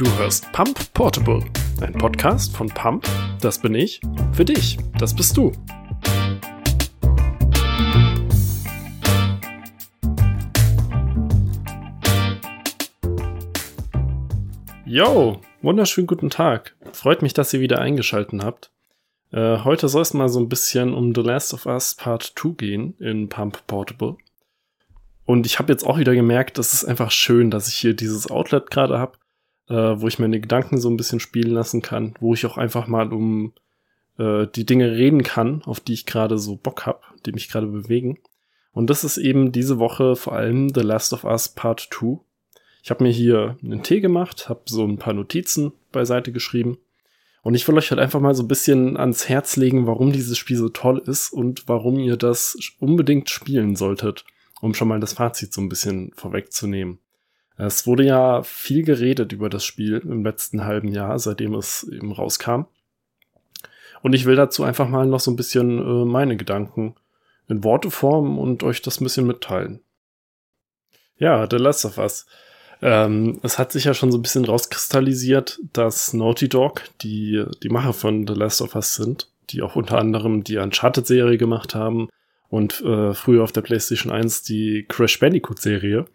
Du hörst Pump Portable, ein Podcast von Pump, das bin ich, für dich, das bist du. Yo, wunderschönen guten Tag. Freut mich, dass ihr wieder eingeschaltet habt. Äh, heute soll es mal so ein bisschen um The Last of Us Part 2 gehen in Pump Portable. Und ich habe jetzt auch wieder gemerkt, das ist einfach schön, dass ich hier dieses Outlet gerade habe, äh, wo ich meine Gedanken so ein bisschen spielen lassen kann, wo ich auch einfach mal um äh, die Dinge reden kann, auf die ich gerade so Bock habe, die mich gerade bewegen. Und das ist eben diese Woche vor allem The Last of Us Part 2. Ich habe mir hier einen Tee gemacht, habe so ein paar Notizen beiseite geschrieben. Und ich will euch halt einfach mal so ein bisschen ans Herz legen, warum dieses Spiel so toll ist und warum ihr das unbedingt spielen solltet, um schon mal das Fazit so ein bisschen vorwegzunehmen. Es wurde ja viel geredet über das Spiel im letzten halben Jahr, seitdem es eben rauskam. Und ich will dazu einfach mal noch so ein bisschen äh, meine Gedanken in Worte formen und euch das ein bisschen mitteilen. Ja, The Last of Us. Ähm, es hat sich ja schon so ein bisschen rauskristallisiert, dass Naughty Dog, die die Macher von The Last of Us sind, die auch unter anderem die Uncharted-Serie gemacht haben und äh, früher auf der PlayStation 1 die Crash Bandicoot-Serie,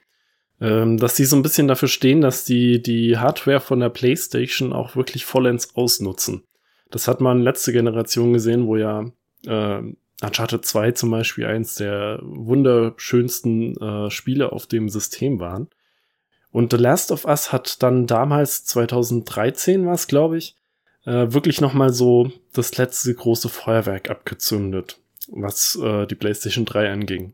ähm, dass die so ein bisschen dafür stehen, dass die die Hardware von der PlayStation auch wirklich vollends ausnutzen. Das hat man letzte Generation gesehen, wo ja äh, Uncharted 2 zum Beispiel eins der wunderschönsten äh, Spiele auf dem System waren. Und The Last of Us hat dann damals, 2013 war es, glaube ich, äh, wirklich nochmal so das letzte große Feuerwerk abgezündet, was äh, die PlayStation 3 anging.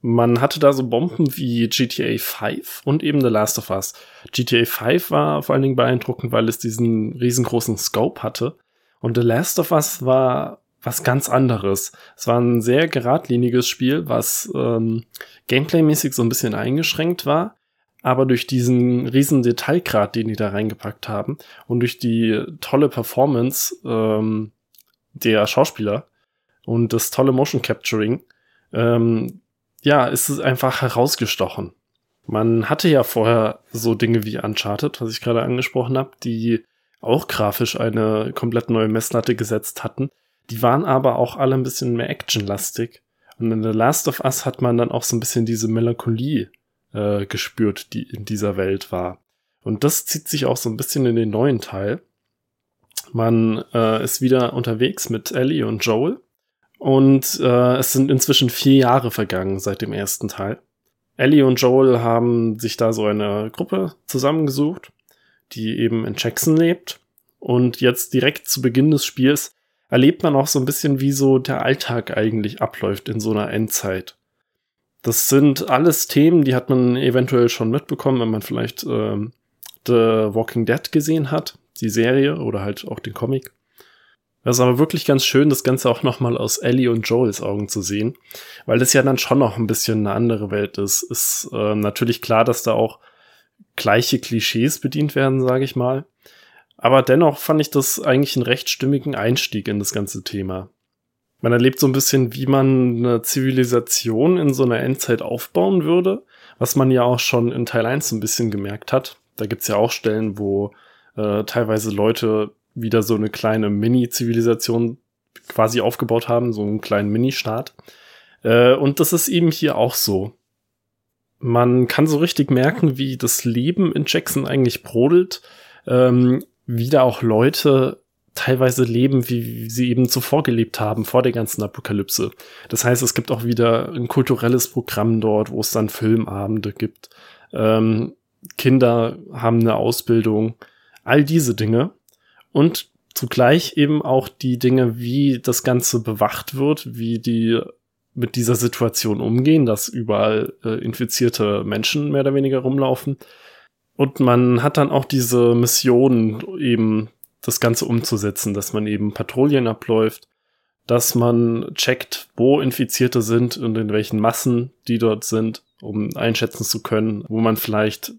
Man hatte da so Bomben wie GTA 5 und eben The Last of Us. GTA 5 war vor allen Dingen beeindruckend, weil es diesen riesengroßen Scope hatte. Und The Last of Us war was ganz anderes. Es war ein sehr geradliniges Spiel, was ähm, gameplaymäßig so ein bisschen eingeschränkt war aber durch diesen riesen Detailgrad, den die da reingepackt haben und durch die tolle Performance ähm, der Schauspieler und das tolle Motion Capturing, ähm, ja, ist es einfach herausgestochen. Man hatte ja vorher so Dinge wie Uncharted, was ich gerade angesprochen habe, die auch grafisch eine komplett neue Messlatte gesetzt hatten. Die waren aber auch alle ein bisschen mehr actionlastig. Und in The Last of Us hat man dann auch so ein bisschen diese Melancholie äh, gespürt, die in dieser Welt war. Und das zieht sich auch so ein bisschen in den neuen Teil. Man äh, ist wieder unterwegs mit Ellie und Joel. Und äh, es sind inzwischen vier Jahre vergangen seit dem ersten Teil. Ellie und Joel haben sich da so eine Gruppe zusammengesucht, die eben in Jackson lebt. Und jetzt direkt zu Beginn des Spiels erlebt man auch so ein bisschen, wie so der Alltag eigentlich abläuft in so einer Endzeit. Das sind alles Themen, die hat man eventuell schon mitbekommen, wenn man vielleicht ähm, The Walking Dead gesehen hat, die Serie oder halt auch den Comic. Das ist aber wirklich ganz schön, das Ganze auch nochmal aus Ellie und Joels Augen zu sehen, weil das ja dann schon noch ein bisschen eine andere Welt ist. Ist äh, natürlich klar, dass da auch gleiche Klischees bedient werden, sage ich mal. Aber dennoch fand ich das eigentlich einen recht stimmigen Einstieg in das ganze Thema. Man erlebt so ein bisschen, wie man eine Zivilisation in so einer Endzeit aufbauen würde, was man ja auch schon in Teil 1 so ein bisschen gemerkt hat. Da gibt's ja auch Stellen, wo äh, teilweise Leute wieder so eine kleine Mini-Zivilisation quasi aufgebaut haben, so einen kleinen Mini-Staat. Äh, und das ist eben hier auch so. Man kann so richtig merken, wie das Leben in Jackson eigentlich brodelt, ähm, wie da auch Leute teilweise leben, wie sie eben zuvor gelebt haben, vor der ganzen Apokalypse. Das heißt, es gibt auch wieder ein kulturelles Programm dort, wo es dann Filmabende gibt. Ähm, Kinder haben eine Ausbildung, all diese Dinge. Und zugleich eben auch die Dinge, wie das Ganze bewacht wird, wie die mit dieser Situation umgehen, dass überall äh, infizierte Menschen mehr oder weniger rumlaufen. Und man hat dann auch diese Missionen eben das Ganze umzusetzen, dass man eben Patrouillen abläuft, dass man checkt, wo Infizierte sind und in welchen Massen die dort sind, um einschätzen zu können, wo man vielleicht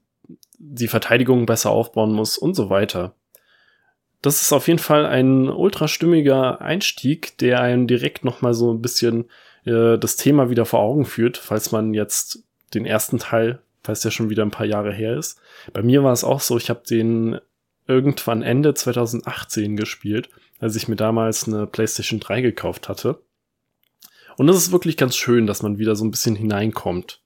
die Verteidigung besser aufbauen muss und so weiter. Das ist auf jeden Fall ein ultrastimmiger Einstieg, der einem direkt nochmal so ein bisschen äh, das Thema wieder vor Augen führt, falls man jetzt den ersten Teil es ja schon wieder ein paar Jahre her ist. Bei mir war es auch so, ich habe den irgendwann Ende 2018 gespielt, als ich mir damals eine PlayStation 3 gekauft hatte. Und es ist wirklich ganz schön, dass man wieder so ein bisschen hineinkommt.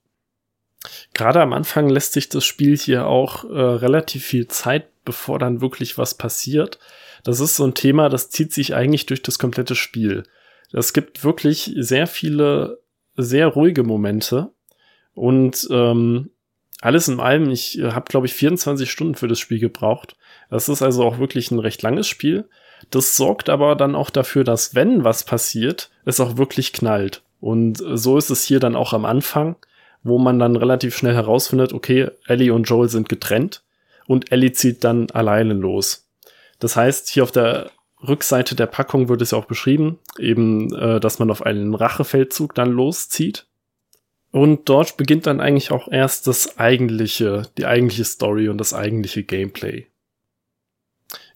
Gerade am Anfang lässt sich das Spiel hier auch äh, relativ viel Zeit, bevor dann wirklich was passiert. Das ist so ein Thema, das zieht sich eigentlich durch das komplette Spiel. Es gibt wirklich sehr viele sehr ruhige Momente und ähm, alles in allem, ich habe, glaube ich, 24 Stunden für das Spiel gebraucht. Das ist also auch wirklich ein recht langes Spiel. Das sorgt aber dann auch dafür, dass wenn was passiert, es auch wirklich knallt. Und so ist es hier dann auch am Anfang, wo man dann relativ schnell herausfindet, okay, Ellie und Joel sind getrennt und Ellie zieht dann alleine los. Das heißt, hier auf der Rückseite der Packung wird es ja auch beschrieben, eben, äh, dass man auf einen Rachefeldzug dann loszieht. Und dort beginnt dann eigentlich auch erst das eigentliche, die eigentliche Story und das eigentliche Gameplay.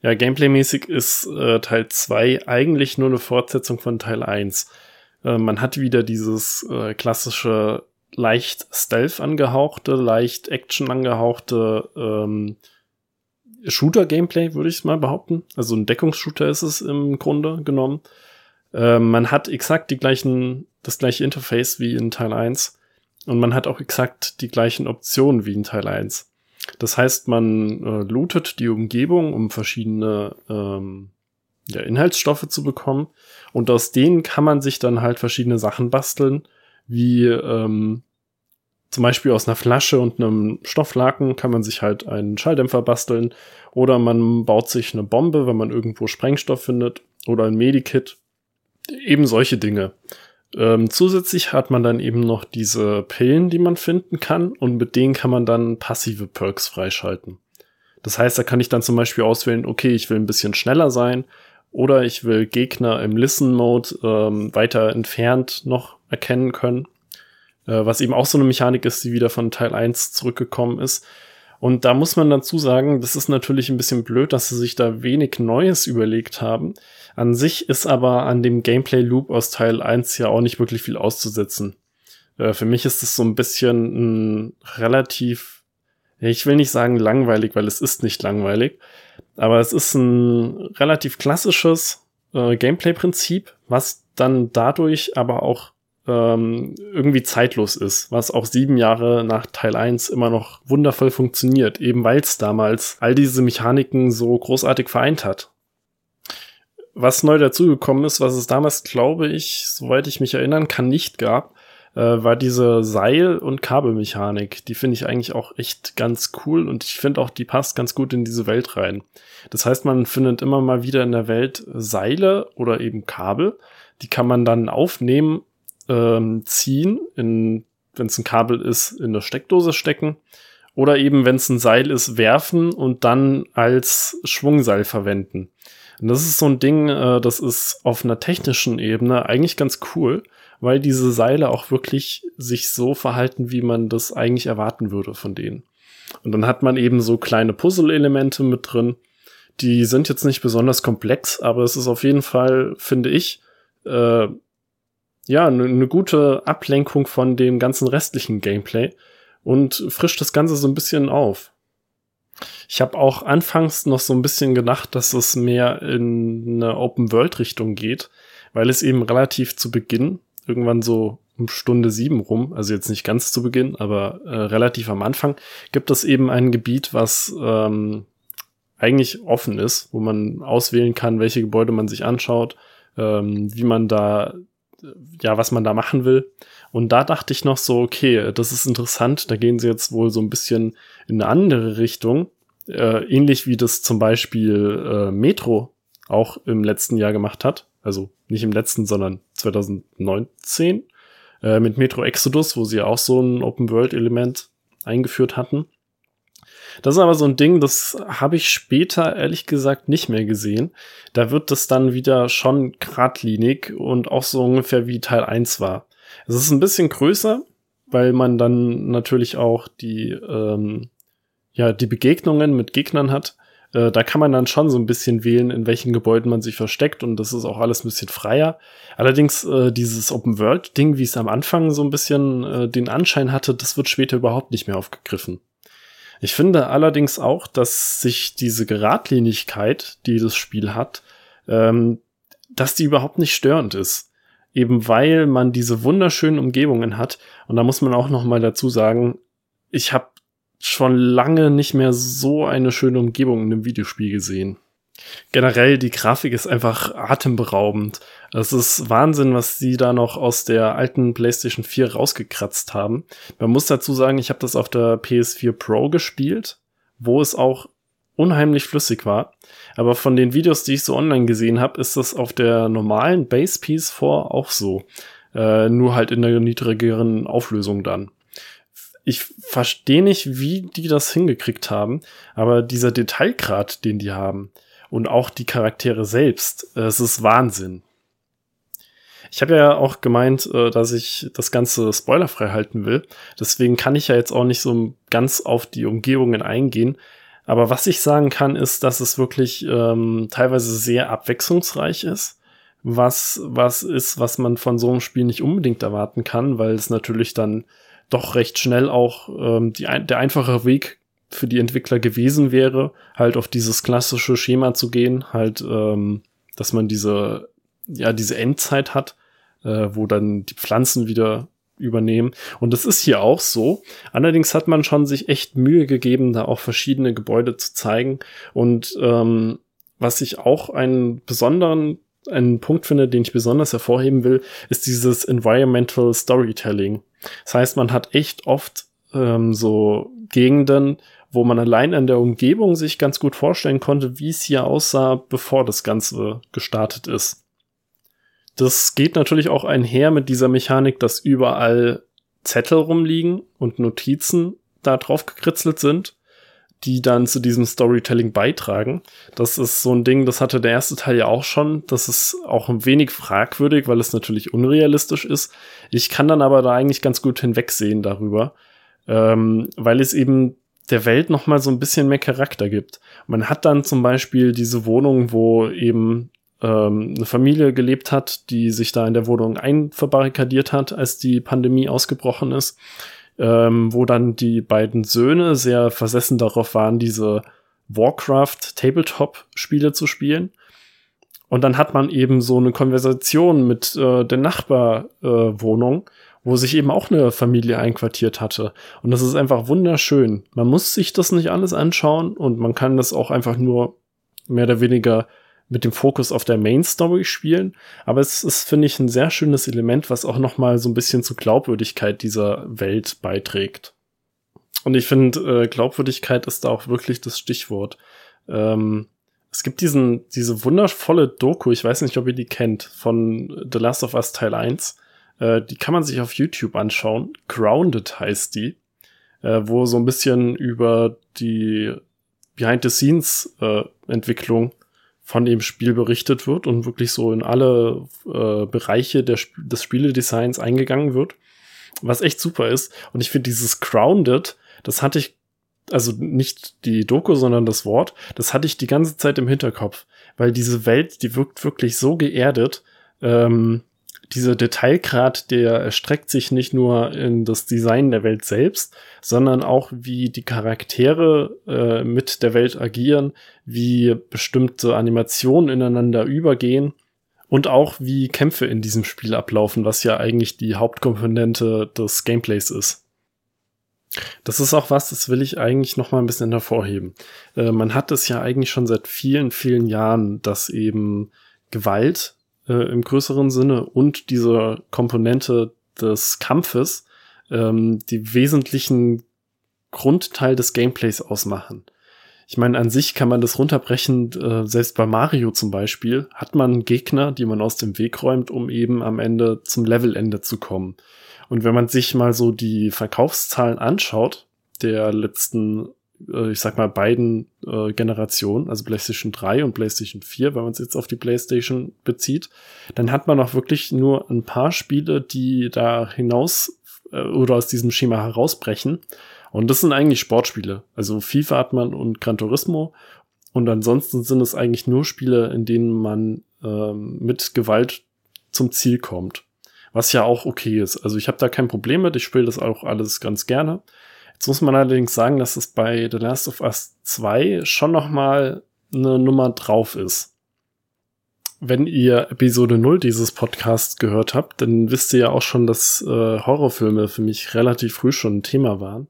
Ja, gameplaymäßig ist äh, Teil 2 eigentlich nur eine Fortsetzung von Teil 1. Äh, man hat wieder dieses äh, klassische leicht Stealth angehauchte, leicht Action angehauchte ähm, Shooter-Gameplay, würde ich mal behaupten. Also ein Deckungsshooter ist es im Grunde genommen. Äh, man hat exakt die gleichen, das gleiche Interface wie in Teil 1 und man hat auch exakt die gleichen Optionen wie in Teil 1. Das heißt, man äh, lootet die Umgebung, um verschiedene ähm, ja, Inhaltsstoffe zu bekommen. Und aus denen kann man sich dann halt verschiedene Sachen basteln, wie ähm, zum Beispiel aus einer Flasche und einem Stofflaken kann man sich halt einen Schalldämpfer basteln. Oder man baut sich eine Bombe, wenn man irgendwo Sprengstoff findet. Oder ein Medikit. Eben solche Dinge. Ähm, zusätzlich hat man dann eben noch diese Pillen, die man finden kann. Und mit denen kann man dann passive Perks freischalten. Das heißt, da kann ich dann zum Beispiel auswählen, okay, ich will ein bisschen schneller sein. Oder ich will Gegner im Listen-Mode ähm, weiter entfernt noch erkennen können. Äh, was eben auch so eine Mechanik ist, die wieder von Teil 1 zurückgekommen ist. Und da muss man dazu sagen, das ist natürlich ein bisschen blöd, dass sie sich da wenig Neues überlegt haben. An sich ist aber an dem Gameplay-Loop aus Teil 1 ja auch nicht wirklich viel auszusetzen. Äh, für mich ist es so ein bisschen ein relativ, ich will nicht sagen langweilig, weil es ist nicht langweilig, aber es ist ein relativ klassisches äh, Gameplay-Prinzip, was dann dadurch aber auch ähm, irgendwie zeitlos ist, was auch sieben Jahre nach Teil 1 immer noch wundervoll funktioniert, eben weil es damals all diese Mechaniken so großartig vereint hat. Was neu dazugekommen ist, was es damals, glaube ich, soweit ich mich erinnern kann, nicht gab, äh, war diese Seil- und Kabelmechanik. Die finde ich eigentlich auch echt ganz cool und ich finde auch, die passt ganz gut in diese Welt rein. Das heißt, man findet immer mal wieder in der Welt Seile oder eben Kabel. Die kann man dann aufnehmen ähm, ziehen, wenn es ein Kabel ist, in der Steckdose stecken. Oder eben, wenn es ein Seil ist, werfen und dann als Schwungseil verwenden. Und das ist so ein Ding, äh, das ist auf einer technischen Ebene eigentlich ganz cool, weil diese Seile auch wirklich sich so verhalten, wie man das eigentlich erwarten würde von denen. Und dann hat man eben so kleine Puzzle-Elemente mit drin. Die sind jetzt nicht besonders komplex, aber es ist auf jeden Fall, finde ich, äh, ja, eine ne gute Ablenkung von dem ganzen restlichen Gameplay und frischt das Ganze so ein bisschen auf. Ich habe auch anfangs noch so ein bisschen gedacht, dass es mehr in eine Open-World-Richtung geht, weil es eben relativ zu Beginn, irgendwann so um Stunde sieben rum, also jetzt nicht ganz zu Beginn, aber äh, relativ am Anfang, gibt es eben ein Gebiet, was ähm, eigentlich offen ist, wo man auswählen kann, welche Gebäude man sich anschaut, ähm, wie man da ja, was man da machen will. Und da dachte ich noch so, okay, das ist interessant, da gehen sie jetzt wohl so ein bisschen in eine andere Richtung, äh, ähnlich wie das zum Beispiel äh, Metro auch im letzten Jahr gemacht hat. Also nicht im letzten, sondern 2019 äh, mit Metro Exodus, wo sie auch so ein Open-World-Element eingeführt hatten. Das ist aber so ein Ding, das habe ich später ehrlich gesagt nicht mehr gesehen. Da wird das dann wieder schon geradlinig und auch so ungefähr wie Teil 1 war. Es ist ein bisschen größer, weil man dann natürlich auch die, ähm, ja, die Begegnungen mit Gegnern hat. Äh, da kann man dann schon so ein bisschen wählen, in welchen Gebäuden man sich versteckt und das ist auch alles ein bisschen freier. Allerdings äh, dieses Open-World-Ding, wie es am Anfang so ein bisschen äh, den Anschein hatte, das wird später überhaupt nicht mehr aufgegriffen. Ich finde allerdings auch, dass sich diese Geradlinigkeit, die das Spiel hat, ähm, dass die überhaupt nicht störend ist. Eben weil man diese wunderschönen Umgebungen hat. Und da muss man auch noch mal dazu sagen, ich habe schon lange nicht mehr so eine schöne Umgebung in einem Videospiel gesehen. Generell, die Grafik ist einfach atemberaubend. Es ist Wahnsinn, was sie da noch aus der alten PlayStation 4 rausgekratzt haben. Man muss dazu sagen, ich habe das auf der PS4 Pro gespielt, wo es auch unheimlich flüssig war. Aber von den Videos, die ich so online gesehen habe, ist das auf der normalen Base PS4 auch so. Äh, nur halt in der niedrigeren Auflösung dann ich verstehe nicht, wie die das hingekriegt haben, aber dieser Detailgrad, den die haben und auch die Charaktere selbst, es ist Wahnsinn. Ich habe ja auch gemeint, äh, dass ich das Ganze spoilerfrei halten will. Deswegen kann ich ja jetzt auch nicht so ganz auf die Umgebungen eingehen. Aber was ich sagen kann, ist, dass es wirklich ähm, teilweise sehr abwechslungsreich ist. Was, was ist, was man von so einem Spiel nicht unbedingt erwarten kann, weil es natürlich dann doch recht schnell auch ähm, die, der einfache Weg für die Entwickler gewesen wäre, halt auf dieses klassische Schema zu gehen, halt, ähm, dass man diese, ja, diese Endzeit hat, äh, wo dann die Pflanzen wieder übernehmen. Und das ist hier auch so. Allerdings hat man schon sich echt Mühe gegeben, da auch verschiedene Gebäude zu zeigen. Und ähm, was ich auch einen besonderen einen Punkt finde, den ich besonders hervorheben will, ist dieses Environmental Storytelling. Das heißt, man hat echt oft ähm, so Gegenden, wo man allein an der Umgebung sich ganz gut vorstellen konnte, wie es hier aussah, bevor das Ganze gestartet ist. Das geht natürlich auch einher mit dieser Mechanik, dass überall Zettel rumliegen und Notizen da drauf gekritzelt sind die dann zu diesem Storytelling beitragen. Das ist so ein Ding, das hatte der erste Teil ja auch schon. Das ist auch ein wenig fragwürdig, weil es natürlich unrealistisch ist. Ich kann dann aber da eigentlich ganz gut hinwegsehen darüber, ähm, weil es eben der Welt noch mal so ein bisschen mehr Charakter gibt. Man hat dann zum Beispiel diese Wohnung, wo eben ähm, eine Familie gelebt hat, die sich da in der Wohnung einverbarrikadiert hat, als die Pandemie ausgebrochen ist ähm, wo dann die beiden Söhne sehr versessen darauf waren, diese Warcraft Tabletop-Spiele zu spielen. Und dann hat man eben so eine Konversation mit äh, der Nachbarwohnung, äh, wo sich eben auch eine Familie einquartiert hatte. Und das ist einfach wunderschön. Man muss sich das nicht alles anschauen und man kann das auch einfach nur mehr oder weniger mit dem Fokus auf der Main Story spielen. Aber es ist, finde ich, ein sehr schönes Element, was auch noch mal so ein bisschen zur Glaubwürdigkeit dieser Welt beiträgt. Und ich finde, äh, Glaubwürdigkeit ist da auch wirklich das Stichwort. Ähm, es gibt diesen, diese wundervolle Doku, ich weiß nicht, ob ihr die kennt, von The Last of Us Teil 1. Äh, die kann man sich auf YouTube anschauen. Grounded heißt die, äh, wo so ein bisschen über die Behind-the-Scenes-Entwicklung von dem Spiel berichtet wird und wirklich so in alle äh, Bereiche der, des Spieledesigns eingegangen wird. Was echt super ist. Und ich finde dieses Grounded, das hatte ich, also nicht die Doku, sondern das Wort, das hatte ich die ganze Zeit im Hinterkopf. Weil diese Welt, die wirkt wirklich so geerdet. Ähm, dieser Detailgrad, der erstreckt sich nicht nur in das Design der Welt selbst, sondern auch wie die Charaktere äh, mit der Welt agieren, wie bestimmte Animationen ineinander übergehen und auch wie Kämpfe in diesem Spiel ablaufen, was ja eigentlich die Hauptkomponente des Gameplays ist. Das ist auch was, das will ich eigentlich noch mal ein bisschen hervorheben. Äh, man hat es ja eigentlich schon seit vielen, vielen Jahren, dass eben Gewalt äh, im größeren Sinne und diese Komponente des Kampfes ähm, die wesentlichen Grundteil des Gameplays ausmachen. Ich meine, an sich kann man das runterbrechen, äh, selbst bei Mario zum Beispiel, hat man Gegner, die man aus dem Weg räumt, um eben am Ende zum Levelende zu kommen. Und wenn man sich mal so die Verkaufszahlen anschaut, der letzten äh, ich sag mal, beiden äh, Generationen, also PlayStation 3 und PlayStation 4, wenn man es jetzt auf die PlayStation bezieht, dann hat man auch wirklich nur ein paar Spiele, die da hinaus äh, oder aus diesem Schema herausbrechen. Und das sind eigentlich Sportspiele. Also FIFA hat man und Gran Turismo. Und ansonsten sind es eigentlich nur Spiele, in denen man ähm, mit Gewalt zum Ziel kommt. Was ja auch okay ist. Also ich habe da kein Problem mit. Ich spiele das auch alles ganz gerne. Jetzt muss man allerdings sagen, dass es bei The Last of Us 2 schon noch mal eine Nummer drauf ist. Wenn ihr Episode 0 dieses Podcasts gehört habt, dann wisst ihr ja auch schon, dass äh, Horrorfilme für mich relativ früh schon ein Thema waren.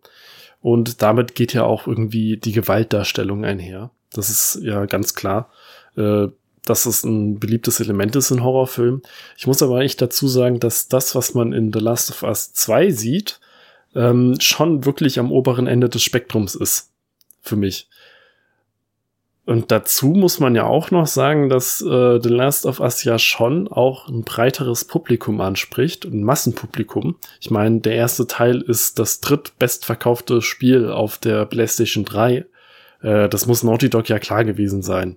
Und damit geht ja auch irgendwie die Gewaltdarstellung einher. Das ist ja ganz klar. Äh, dass es ein beliebtes Element ist in Horrorfilmen. Ich muss aber echt dazu sagen, dass das, was man in The Last of Us 2 sieht, ähm, schon wirklich am oberen Ende des Spektrums ist. Für mich. Und dazu muss man ja auch noch sagen, dass äh, The Last of Us ja schon auch ein breiteres Publikum anspricht, ein Massenpublikum. Ich meine, der erste Teil ist das drittbestverkaufte Spiel auf der PlayStation 3. Äh, das muss Naughty Dog ja klar gewesen sein.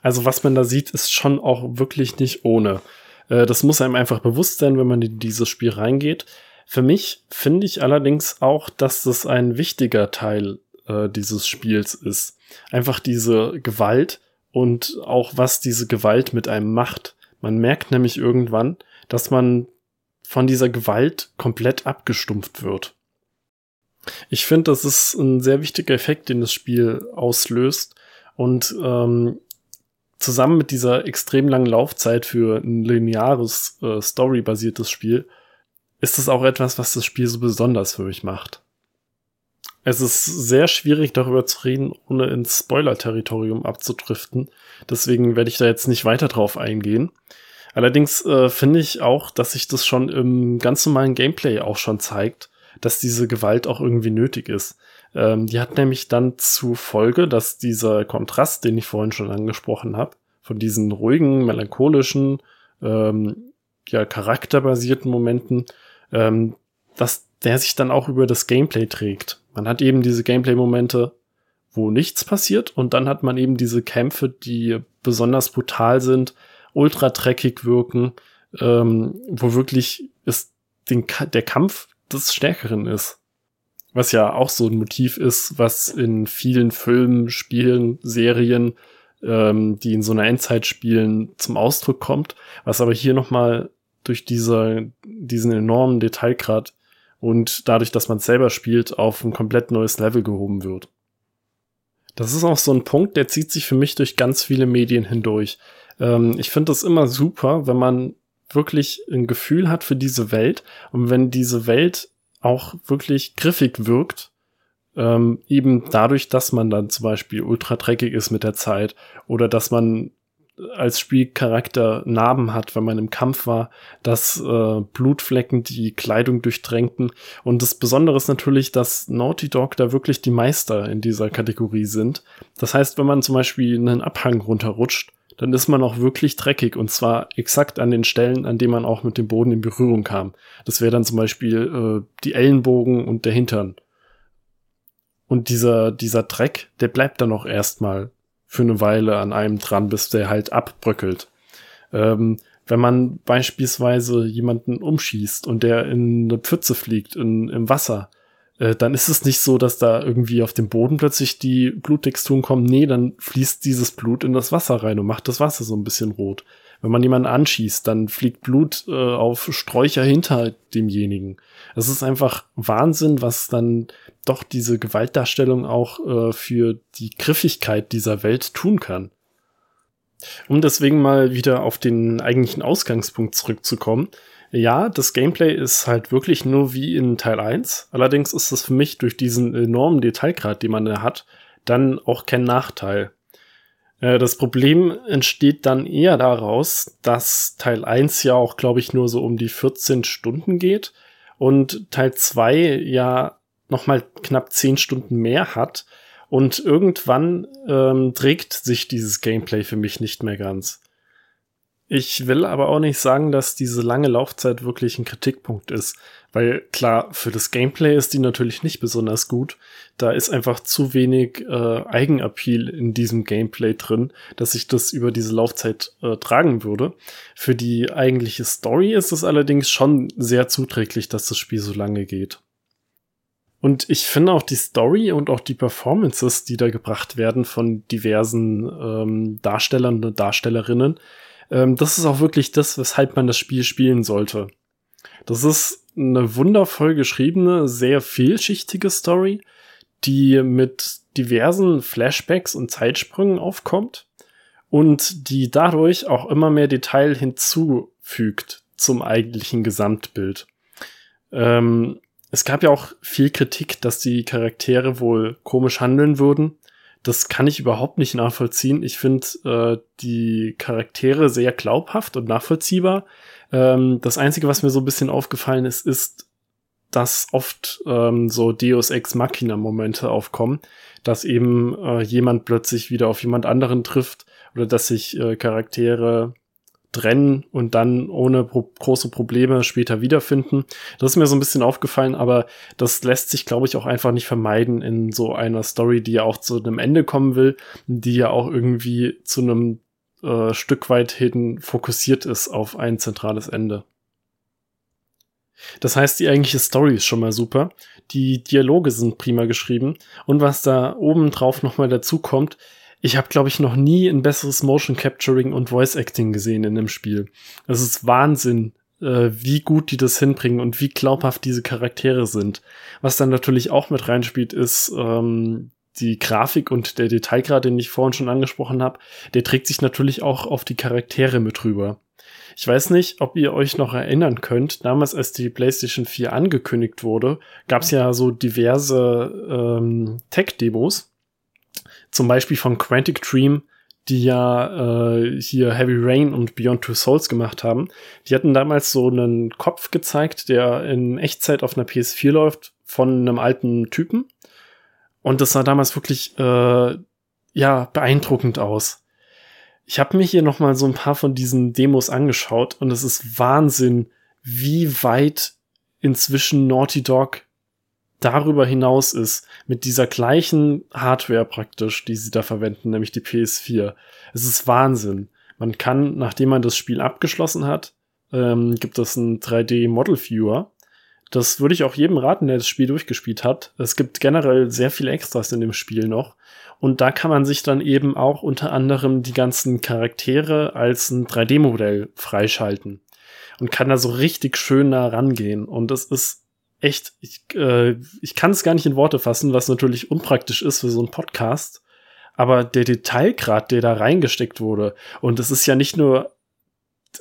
Also was man da sieht, ist schon auch wirklich nicht ohne. Äh, das muss einem einfach bewusst sein, wenn man in dieses Spiel reingeht. Für mich finde ich allerdings auch, dass das ein wichtiger Teil äh, dieses Spiels ist. Einfach diese Gewalt und auch was diese Gewalt mit einem macht. Man merkt nämlich irgendwann, dass man von dieser Gewalt komplett abgestumpft wird. Ich finde, das ist ein sehr wichtiger Effekt, den das Spiel auslöst. Und ähm, zusammen mit dieser extrem langen Laufzeit für ein lineares, äh, storybasiertes Spiel, ist es auch etwas, was das Spiel so besonders für mich macht. Es ist sehr schwierig, darüber zu reden, ohne ins Spoiler-Territorium abzudriften. Deswegen werde ich da jetzt nicht weiter drauf eingehen. Allerdings äh, finde ich auch, dass sich das schon im ganz normalen Gameplay auch schon zeigt, dass diese Gewalt auch irgendwie nötig ist. Ähm, die hat nämlich dann zu Folge, dass dieser Kontrast, den ich vorhin schon angesprochen habe, von diesen ruhigen, melancholischen, ähm, ja, charakterbasierten Momenten, ähm, dass der sich dann auch über das Gameplay trägt. Man hat eben diese Gameplay-Momente, wo nichts passiert und dann hat man eben diese Kämpfe, die besonders brutal sind, ultra dreckig wirken, ähm, wo wirklich ist den, der Kampf des Stärkeren ist. Was ja auch so ein Motiv ist, was in vielen Filmen, Spielen, Serien, ähm, die in so einer Endzeit spielen, zum Ausdruck kommt. Was aber hier nochmal durch diese, diesen enormen Detailgrad und dadurch, dass man selber spielt, auf ein komplett neues Level gehoben wird. Das ist auch so ein Punkt, der zieht sich für mich durch ganz viele Medien hindurch. Ähm, ich finde das immer super, wenn man wirklich ein Gefühl hat für diese Welt und wenn diese Welt auch wirklich griffig wirkt. Ähm, eben dadurch, dass man dann zum Beispiel ultra dreckig ist mit der Zeit oder dass man als Spielcharakter Narben hat, wenn man im Kampf war, dass äh, Blutflecken die Kleidung durchdrängten. Und das Besondere ist natürlich, dass Naughty Dog da wirklich die Meister in dieser Kategorie sind. Das heißt, wenn man zum Beispiel einen Abhang runterrutscht, dann ist man auch wirklich dreckig und zwar exakt an den Stellen, an denen man auch mit dem Boden in Berührung kam. Das wäre dann zum Beispiel äh, die Ellenbogen und der Hintern. Und dieser, dieser Dreck, der bleibt dann auch erstmal für eine Weile an einem dran, bis der halt abbröckelt. Ähm, wenn man beispielsweise jemanden umschießt und der in eine Pfütze fliegt, in, im Wasser, äh, dann ist es nicht so, dass da irgendwie auf dem Boden plötzlich die Bluttexturen kommen. Nee, dann fließt dieses Blut in das Wasser rein und macht das Wasser so ein bisschen rot. Wenn man jemanden anschießt, dann fliegt Blut äh, auf Sträucher hinter demjenigen. Es ist einfach Wahnsinn, was dann doch diese Gewaltdarstellung auch äh, für die Griffigkeit dieser Welt tun kann. Um deswegen mal wieder auf den eigentlichen Ausgangspunkt zurückzukommen, ja, das Gameplay ist halt wirklich nur wie in Teil 1. Allerdings ist es für mich durch diesen enormen Detailgrad, den man da hat, dann auch kein Nachteil. Äh, das Problem entsteht dann eher daraus, dass Teil 1 ja auch, glaube ich, nur so um die 14 Stunden geht und Teil 2 ja nochmal knapp 10 Stunden mehr hat. Und irgendwann ähm, trägt sich dieses Gameplay für mich nicht mehr ganz. Ich will aber auch nicht sagen, dass diese lange Laufzeit wirklich ein Kritikpunkt ist, weil klar, für das Gameplay ist die natürlich nicht besonders gut. Da ist einfach zu wenig äh, Eigenappeal in diesem Gameplay drin, dass ich das über diese Laufzeit äh, tragen würde. Für die eigentliche Story ist es allerdings schon sehr zuträglich, dass das Spiel so lange geht. Und ich finde auch die Story und auch die Performances, die da gebracht werden von diversen ähm, Darstellern und Darstellerinnen, ähm, das ist auch wirklich das, weshalb man das Spiel spielen sollte. Das ist eine wundervoll geschriebene, sehr vielschichtige Story, die mit diversen Flashbacks und Zeitsprüngen aufkommt und die dadurch auch immer mehr Detail hinzufügt zum eigentlichen Gesamtbild. Ähm, es gab ja auch viel Kritik, dass die Charaktere wohl komisch handeln würden. Das kann ich überhaupt nicht nachvollziehen. Ich finde äh, die Charaktere sehr glaubhaft und nachvollziehbar. Ähm, das Einzige, was mir so ein bisschen aufgefallen ist, ist, dass oft ähm, so Deus Ex Machina Momente aufkommen, dass eben äh, jemand plötzlich wieder auf jemand anderen trifft oder dass sich äh, Charaktere trennen und dann ohne pro große Probleme später wiederfinden. Das ist mir so ein bisschen aufgefallen, aber das lässt sich, glaube ich, auch einfach nicht vermeiden in so einer Story, die ja auch zu einem Ende kommen will, die ja auch irgendwie zu einem äh, Stück weit hin fokussiert ist auf ein zentrales Ende. Das heißt, die eigentliche Story ist schon mal super. Die Dialoge sind prima geschrieben. Und was da oben drauf nochmal dazu kommt, ich habe, glaube ich, noch nie ein besseres Motion Capturing und Voice Acting gesehen in dem Spiel. Es ist Wahnsinn, äh, wie gut die das hinbringen und wie glaubhaft diese Charaktere sind. Was dann natürlich auch mit reinspielt, ist ähm, die Grafik und der Detailgrad, den ich vorhin schon angesprochen habe, der trägt sich natürlich auch auf die Charaktere mit rüber. Ich weiß nicht, ob ihr euch noch erinnern könnt, damals als die PlayStation 4 angekündigt wurde, gab es ja so diverse ähm, Tech-Demos zum Beispiel von Quantic Dream, die ja äh, hier Heavy Rain und Beyond Two Souls gemacht haben. Die hatten damals so einen Kopf gezeigt, der in Echtzeit auf einer PS4 läuft, von einem alten Typen. Und das sah damals wirklich äh, ja beeindruckend aus. Ich habe mir hier noch mal so ein paar von diesen Demos angeschaut und es ist Wahnsinn, wie weit inzwischen Naughty Dog darüber hinaus ist, mit dieser gleichen Hardware praktisch, die sie da verwenden, nämlich die PS4. Es ist Wahnsinn. Man kann, nachdem man das Spiel abgeschlossen hat, ähm, gibt es einen 3D Model Viewer. Das würde ich auch jedem raten, der das Spiel durchgespielt hat. Es gibt generell sehr viele Extras in dem Spiel noch. Und da kann man sich dann eben auch unter anderem die ganzen Charaktere als ein 3D-Modell freischalten. Und kann da so richtig schön nah rangehen. Und es ist echt, ich, äh, ich kann es gar nicht in Worte fassen, was natürlich unpraktisch ist für so einen Podcast. Aber der Detailgrad, der da reingesteckt wurde, und es ist ja nicht nur,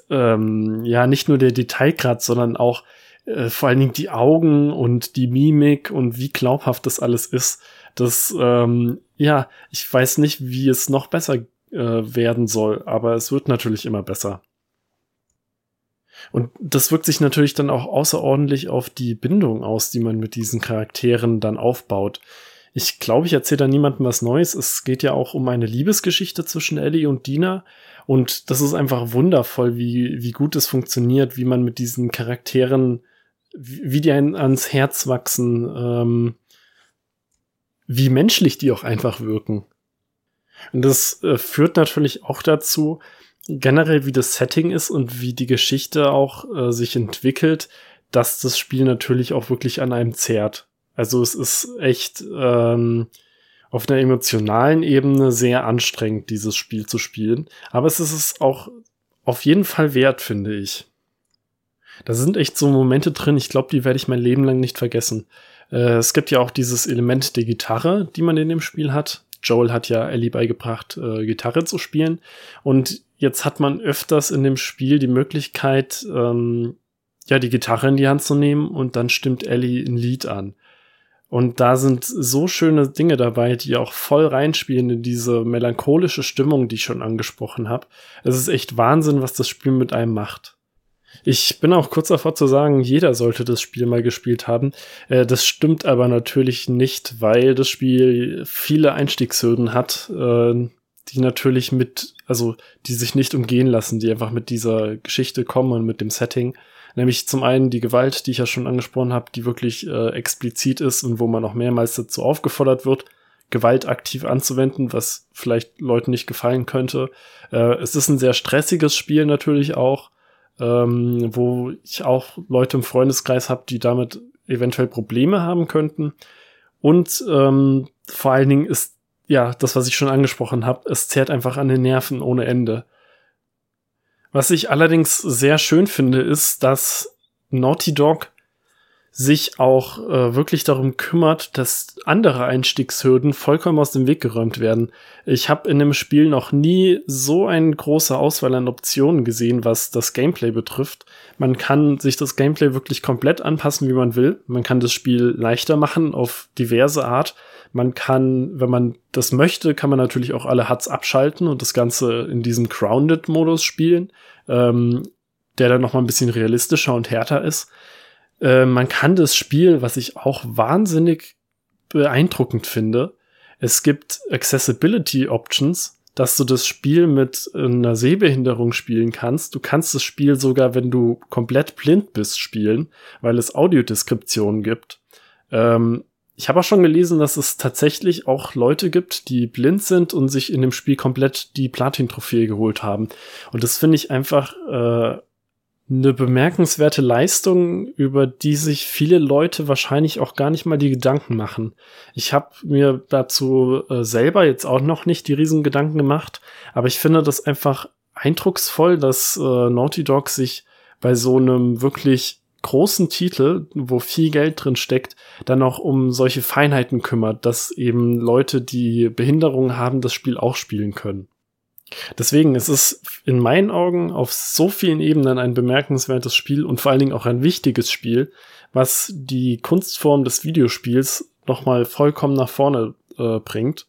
ähm, ja, nicht nur der Detailgrad, sondern auch äh, vor allen Dingen die Augen und die Mimik und wie glaubhaft das alles ist. Das, ähm, ja, ich weiß nicht, wie es noch besser äh, werden soll, aber es wird natürlich immer besser. Und das wirkt sich natürlich dann auch außerordentlich auf die Bindung aus, die man mit diesen Charakteren dann aufbaut. Ich glaube, ich erzähle da niemandem was Neues. Es geht ja auch um eine Liebesgeschichte zwischen Ellie und Dina. Und das ist einfach wundervoll, wie, wie gut es funktioniert, wie man mit diesen Charakteren, wie die einen ans Herz wachsen, ähm, wie menschlich die auch einfach wirken. Und das äh, führt natürlich auch dazu, generell, wie das Setting ist und wie die Geschichte auch äh, sich entwickelt, dass das Spiel natürlich auch wirklich an einem zehrt. Also es ist echt ähm, auf einer emotionalen Ebene sehr anstrengend, dieses Spiel zu spielen. Aber es ist es auch auf jeden Fall wert, finde ich. Da sind echt so Momente drin, ich glaube, die werde ich mein Leben lang nicht vergessen. Äh, es gibt ja auch dieses Element der Gitarre, die man in dem Spiel hat. Joel hat ja Ellie beigebracht, äh, Gitarre zu spielen. Und jetzt hat man öfters in dem Spiel die Möglichkeit, ähm, ja, die Gitarre in die Hand zu nehmen und dann stimmt Ellie ein Lied an. Und da sind so schöne Dinge dabei, die auch voll reinspielen in diese melancholische Stimmung, die ich schon angesprochen habe. Es ist echt Wahnsinn, was das Spiel mit einem macht. Ich bin auch kurz davor zu sagen, jeder sollte das Spiel mal gespielt haben. Äh, das stimmt aber natürlich nicht, weil das Spiel viele Einstiegshürden hat, äh, die natürlich mit, also die sich nicht umgehen lassen, die einfach mit dieser Geschichte kommen und mit dem Setting. Nämlich zum einen die Gewalt, die ich ja schon angesprochen habe, die wirklich äh, explizit ist und wo man auch mehrmals dazu aufgefordert wird, Gewalt aktiv anzuwenden, was vielleicht Leuten nicht gefallen könnte. Äh, es ist ein sehr stressiges Spiel natürlich auch ähm, wo ich auch Leute im Freundeskreis habe, die damit eventuell Probleme haben könnten. Und ähm, vor allen Dingen ist ja das, was ich schon angesprochen habe, es zehrt einfach an den Nerven ohne Ende. Was ich allerdings sehr schön finde, ist, dass Naughty Dog sich auch äh, wirklich darum kümmert, dass andere Einstiegshürden vollkommen aus dem Weg geräumt werden. Ich habe in dem Spiel noch nie so eine große Auswahl an Optionen gesehen, was das Gameplay betrifft. Man kann sich das Gameplay wirklich komplett anpassen, wie man will. Man kann das Spiel leichter machen auf diverse Art. Man kann, wenn man das möchte, kann man natürlich auch alle Huts abschalten und das Ganze in diesem Grounded-Modus spielen, ähm, der dann noch mal ein bisschen realistischer und härter ist. Äh, man kann das Spiel, was ich auch wahnsinnig beeindruckend finde, es gibt Accessibility Options, dass du das Spiel mit einer Sehbehinderung spielen kannst. Du kannst das Spiel sogar, wenn du komplett blind bist, spielen, weil es Audiodeskriptionen gibt. Ähm, ich habe auch schon gelesen, dass es tatsächlich auch Leute gibt, die blind sind und sich in dem Spiel komplett die Platin-Trophäe geholt haben. Und das finde ich einfach äh, eine bemerkenswerte Leistung, über die sich viele Leute wahrscheinlich auch gar nicht mal die Gedanken machen. Ich habe mir dazu äh, selber jetzt auch noch nicht die riesen Gedanken gemacht, aber ich finde das einfach eindrucksvoll, dass äh, Naughty Dog sich bei so einem wirklich großen Titel, wo viel Geld drin steckt, dann auch um solche Feinheiten kümmert, dass eben Leute, die Behinderungen haben, das Spiel auch spielen können. Deswegen ist es in meinen Augen auf so vielen Ebenen ein bemerkenswertes Spiel und vor allen Dingen auch ein wichtiges Spiel, was die Kunstform des Videospiels nochmal vollkommen nach vorne äh, bringt.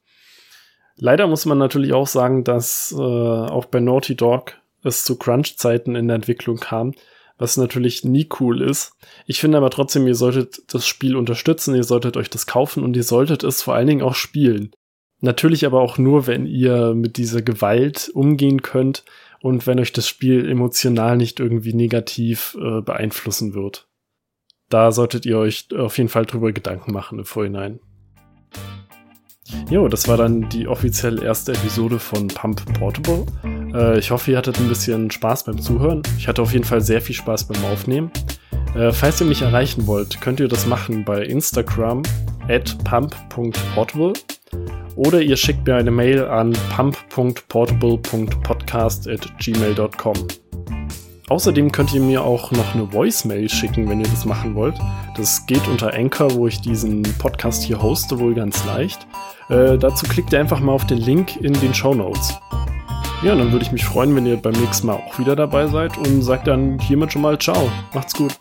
Leider muss man natürlich auch sagen, dass äh, auch bei Naughty Dog es zu Crunch-Zeiten in der Entwicklung kam, was natürlich nie cool ist. Ich finde aber trotzdem, ihr solltet das Spiel unterstützen, ihr solltet euch das kaufen und ihr solltet es vor allen Dingen auch spielen. Natürlich aber auch nur, wenn ihr mit dieser Gewalt umgehen könnt und wenn euch das Spiel emotional nicht irgendwie negativ äh, beeinflussen wird. Da solltet ihr euch auf jeden Fall drüber Gedanken machen im Vorhinein. Jo, das war dann die offiziell erste Episode von Pump Portable. Äh, ich hoffe, ihr hattet ein bisschen Spaß beim Zuhören. Ich hatte auf jeden Fall sehr viel Spaß beim Aufnehmen. Äh, falls ihr mich erreichen wollt, könnt ihr das machen bei Instagram at pump.portable oder ihr schickt mir eine Mail an pump.portable.podcast at gmail.com. Außerdem könnt ihr mir auch noch eine Voicemail schicken, wenn ihr das machen wollt. Das geht unter Anchor, wo ich diesen Podcast hier hoste, wohl ganz leicht. Äh, dazu klickt ihr einfach mal auf den Link in den Show Notes. Ja, dann würde ich mich freuen, wenn ihr beim nächsten Mal auch wieder dabei seid und sagt dann hiermit schon mal Ciao. Macht's gut.